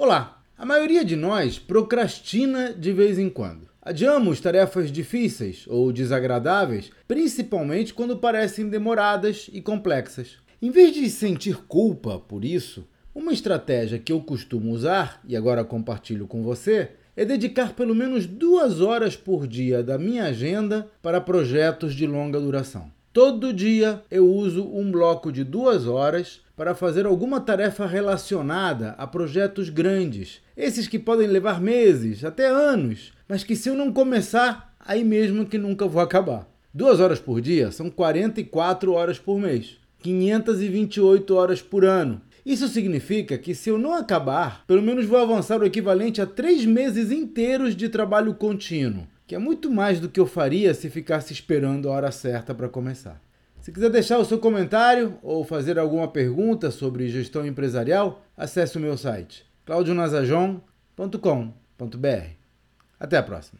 Olá! A maioria de nós procrastina de vez em quando. Adiamos tarefas difíceis ou desagradáveis, principalmente quando parecem demoradas e complexas. Em vez de sentir culpa por isso, uma estratégia que eu costumo usar, e agora compartilho com você, é dedicar pelo menos duas horas por dia da minha agenda para projetos de longa duração. Todo dia eu uso um bloco de duas horas para fazer alguma tarefa relacionada a projetos grandes, esses que podem levar meses, até anos, mas que se eu não começar, aí mesmo que nunca vou acabar. Duas horas por dia são 44 horas por mês, 528 horas por ano. Isso significa que se eu não acabar, pelo menos vou avançar o equivalente a três meses inteiros de trabalho contínuo que é muito mais do que eu faria se ficasse esperando a hora certa para começar. Se quiser deixar o seu comentário ou fazer alguma pergunta sobre gestão empresarial, acesse o meu site claudionazajon.com.br. Até a próxima!